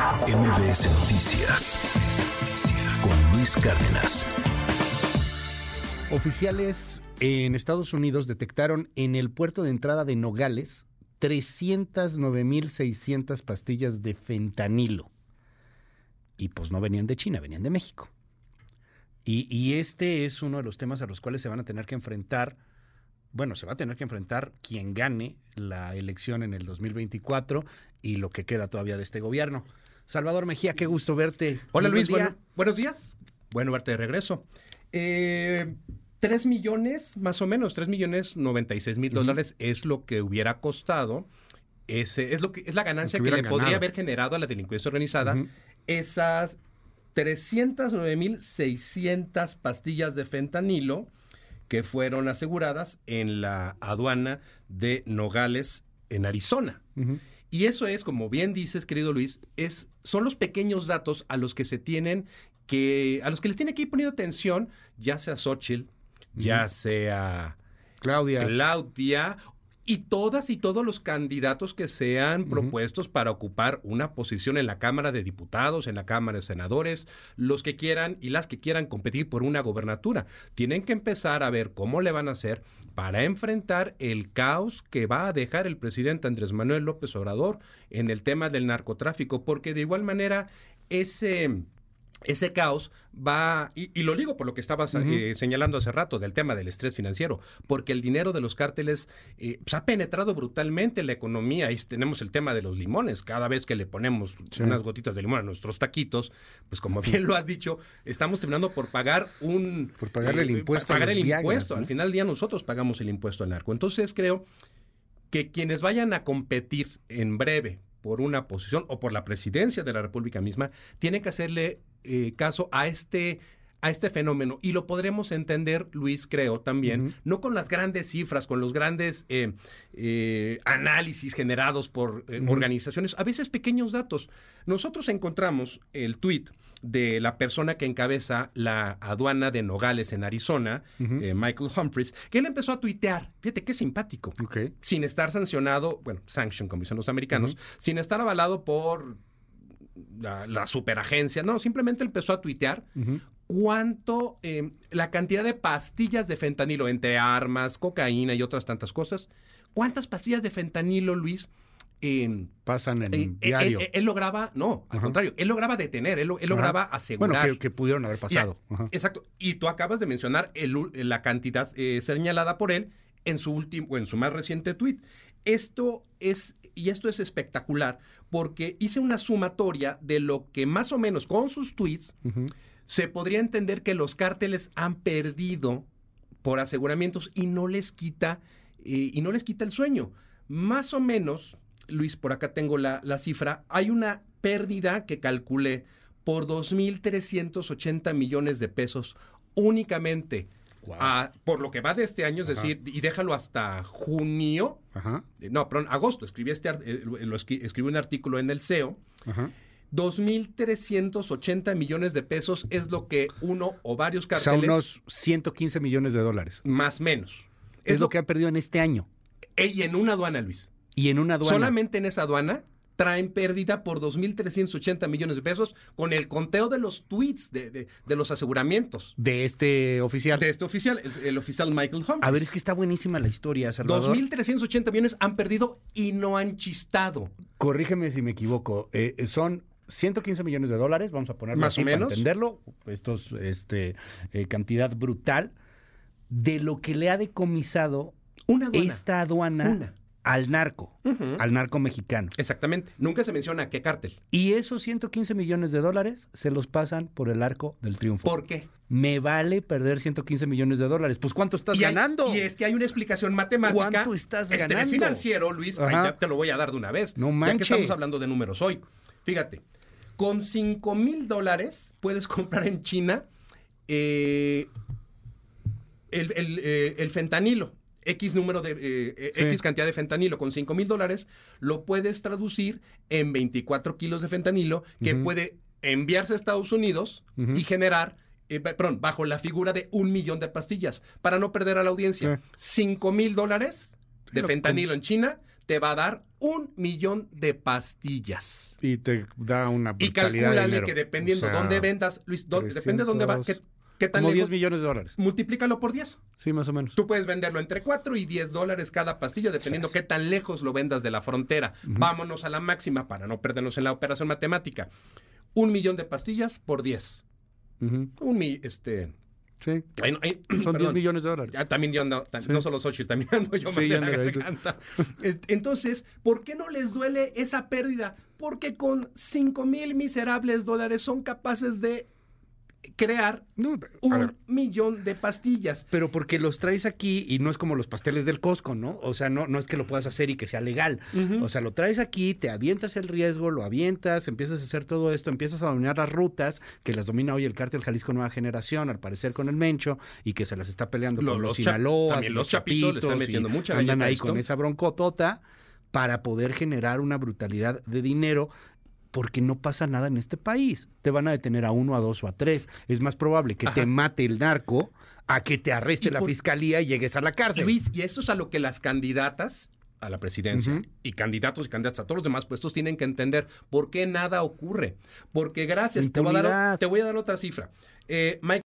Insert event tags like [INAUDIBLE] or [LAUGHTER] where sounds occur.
MBS Noticias con Luis Cárdenas. Oficiales en Estados Unidos detectaron en el puerto de entrada de Nogales 309.600 pastillas de fentanilo. Y pues no venían de China, venían de México. Y, y, este es uno de los temas a los cuales se van a tener que enfrentar, bueno, se va a tener que enfrentar quien gane la elección en el 2024 y lo que queda todavía de este gobierno. Salvador Mejía, qué gusto verte. Hola Luis, bueno, buenos días. Bueno verte de regreso. Eh, 3 millones, más o menos, 3 millones 96 mil dólares es lo que hubiera costado. Ese, es, lo que, es la ganancia que, que le ganado. podría haber generado a la delincuencia organizada. Uh -huh. Esas 309 mil 600 pastillas de fentanilo que fueron aseguradas en la aduana de Nogales, en Arizona. Uh -huh. Y eso es, como bien dices, querido Luis, es, son los pequeños datos a los que se tienen que, a los que les tiene que ir poniendo atención, ya sea Xochitl, ya sea Claudia. Claudia y todas y todos los candidatos que sean uh -huh. propuestos para ocupar una posición en la Cámara de Diputados, en la Cámara de Senadores, los que quieran y las que quieran competir por una gobernatura. Tienen que empezar a ver cómo le van a hacer para enfrentar el caos que va a dejar el presidente Andrés Manuel López Obrador en el tema del narcotráfico, porque de igual manera ese ese caos va, y, y, lo digo por lo que estabas uh -huh. eh, señalando hace rato del tema del estrés financiero, porque el dinero de los cárteles eh, pues ha penetrado brutalmente en la economía. Ahí tenemos el tema de los limones. Cada vez que le ponemos sí. unas gotitas de limón a nuestros taquitos, pues como bien lo has dicho, estamos terminando por pagar un... Por pagarle eh, el impuesto. Pagar el viagas, impuesto. ¿no? Al final del día nosotros pagamos el impuesto al narco. Entonces creo que quienes vayan a competir en breve por una posición o por la presidencia de la República misma, tiene que hacerle eh, caso a este a este fenómeno y lo podremos entender, Luis, creo también, uh -huh. no con las grandes cifras, con los grandes eh, eh, análisis generados por uh -huh. organizaciones, a veces pequeños datos. Nosotros encontramos el tuit de la persona que encabeza la aduana de Nogales en Arizona, uh -huh. Michael Humphreys, que él empezó a tuitear, fíjate qué simpático, okay. sin estar sancionado, bueno, sanction, como dicen los americanos, sin estar avalado por la, la superagencia, no, simplemente empezó a tuitear uh -huh. Cuánto, eh, la cantidad de pastillas de fentanilo, entre armas, cocaína y otras tantas cosas, cuántas pastillas de fentanilo, Luis, eh, pasan en eh, diario. Él, él, él, lograba, no, al contrario, él lograba detener, él, él lograba asegurar. Bueno, que, que, pudieron haber pasado. Exacto. Y tú acabas de mencionar el, la cantidad eh, señalada por él en su último, en su más reciente tuit. Esto es, y esto es espectacular, porque hice una sumatoria de lo que más o menos con sus tweets uh -huh. Se podría entender que los cárteles han perdido por aseguramientos y no les quita, eh, y no les quita el sueño. Más o menos, Luis, por acá tengo la, la cifra, hay una pérdida que calculé por 2.380 millones de pesos únicamente Wow. A, por lo que va de este año, es Ajá. decir, y déjalo hasta junio, Ajá. Eh, no, perdón, agosto, escribí, este, eh, lo escri escribí un artículo en el SEO. Ajá. 2.380 millones de pesos es lo que uno o varios carteles... O sea, unos 115 millones de dólares. Más menos. Es, es lo, lo que han perdido en este año. Y en una aduana, Luis. Y en una aduana. Solamente en esa aduana traen pérdida por 2.380 millones de pesos con el conteo de los tweets de, de, de, los aseguramientos. De este oficial. De este oficial, el, el oficial Michael Humphries. A ver, es que está buenísima la historia, Salvador. 2.380 millones han perdido y no han chistado. Corrígeme si me equivoco. Eh, son 115 millones de dólares, vamos a ponerlo más así o menos. para entenderlo. Esto es este, eh, cantidad brutal de lo que le ha decomisado Una aduana. esta aduana. Una al narco, uh -huh. al narco mexicano. Exactamente. Nunca se menciona qué cártel. Y esos 115 millones de dólares se los pasan por el arco del triunfo. ¿Por qué? Me vale perder 115 millones de dólares. Pues ¿cuánto estás y ganando? Y es que hay una explicación matemática. ¿Cuánto estás este ganando? Es financiero, Luis. Ahí te, te, lo voy a dar de una vez. No manches. Ya que estamos hablando de números hoy. Fíjate, con 5 mil dólares puedes comprar en China eh, el, el, eh, el fentanilo. X número de eh, sí. X cantidad de fentanilo con 5 mil dólares, lo puedes traducir en 24 kilos de fentanilo que uh -huh. puede enviarse a Estados Unidos uh -huh. y generar, eh, perdón, bajo la figura de un millón de pastillas, para no perder a la audiencia. 5 mil dólares de fentanilo en China te va a dar un millón de pastillas. Y te da una Y de dinero. que dependiendo O sea, dónde vendas, Luis, depende de dónde va, qué, 300, qué tan Como 10 lejos, millones de dólares. multiplícalo por 10. Sí, más o menos. Tú puedes venderlo entre 4 y 10 dólares cada pastilla, dependiendo qué tan lejos lo vendas de la frontera. Vámonos a la máxima para no perdernos en la operación matemática. Un millón de pastillas por 10. Ujú. Un este... Sí. ay, no, ay, [CLEARS THROAT] Son 10 perdón. millones de dólares. Ya también yo ando, tan- no solo Xochitl, también ando yo Sí, la. Este, Entonces, ¿por qué no les duele esa pérdida? Porque con 5 mil miserables dólares son capaces de crear No, un ver, millón de pastillas. pero porque los traes aquí y no es como los pasteles del Costco, ¿no? O sea, no, no es que lo puedas hacer y que sea legal. O sea, lo traes aquí, te avientas el riesgo, lo avientas, empiezas a hacer todo esto, empiezas a dominar las rutas, que las domina hoy el cártel Jalisco Nueva Generación, al parecer con el Mencho, y que se las está peleando con los, los también y los chapitos le están metiendo mucha Andan ahí esto. con esa broncotota para poder generar una brutalidad de dinero porque no pasa nada en este país. Te van a detener a uno, a dos o a tres. Es más probable que te mate el narco a que te arreste Y la por- fiscalía y llegues a la cárcel. Luis, y esto es a lo que las candidatas a la presidencia y candidatos y candidatas a todos los demás puestos tienen que entender por qué nada ocurre. Porque gracias, te voy, a dar, te voy a dar otra cifra. Eh, Mike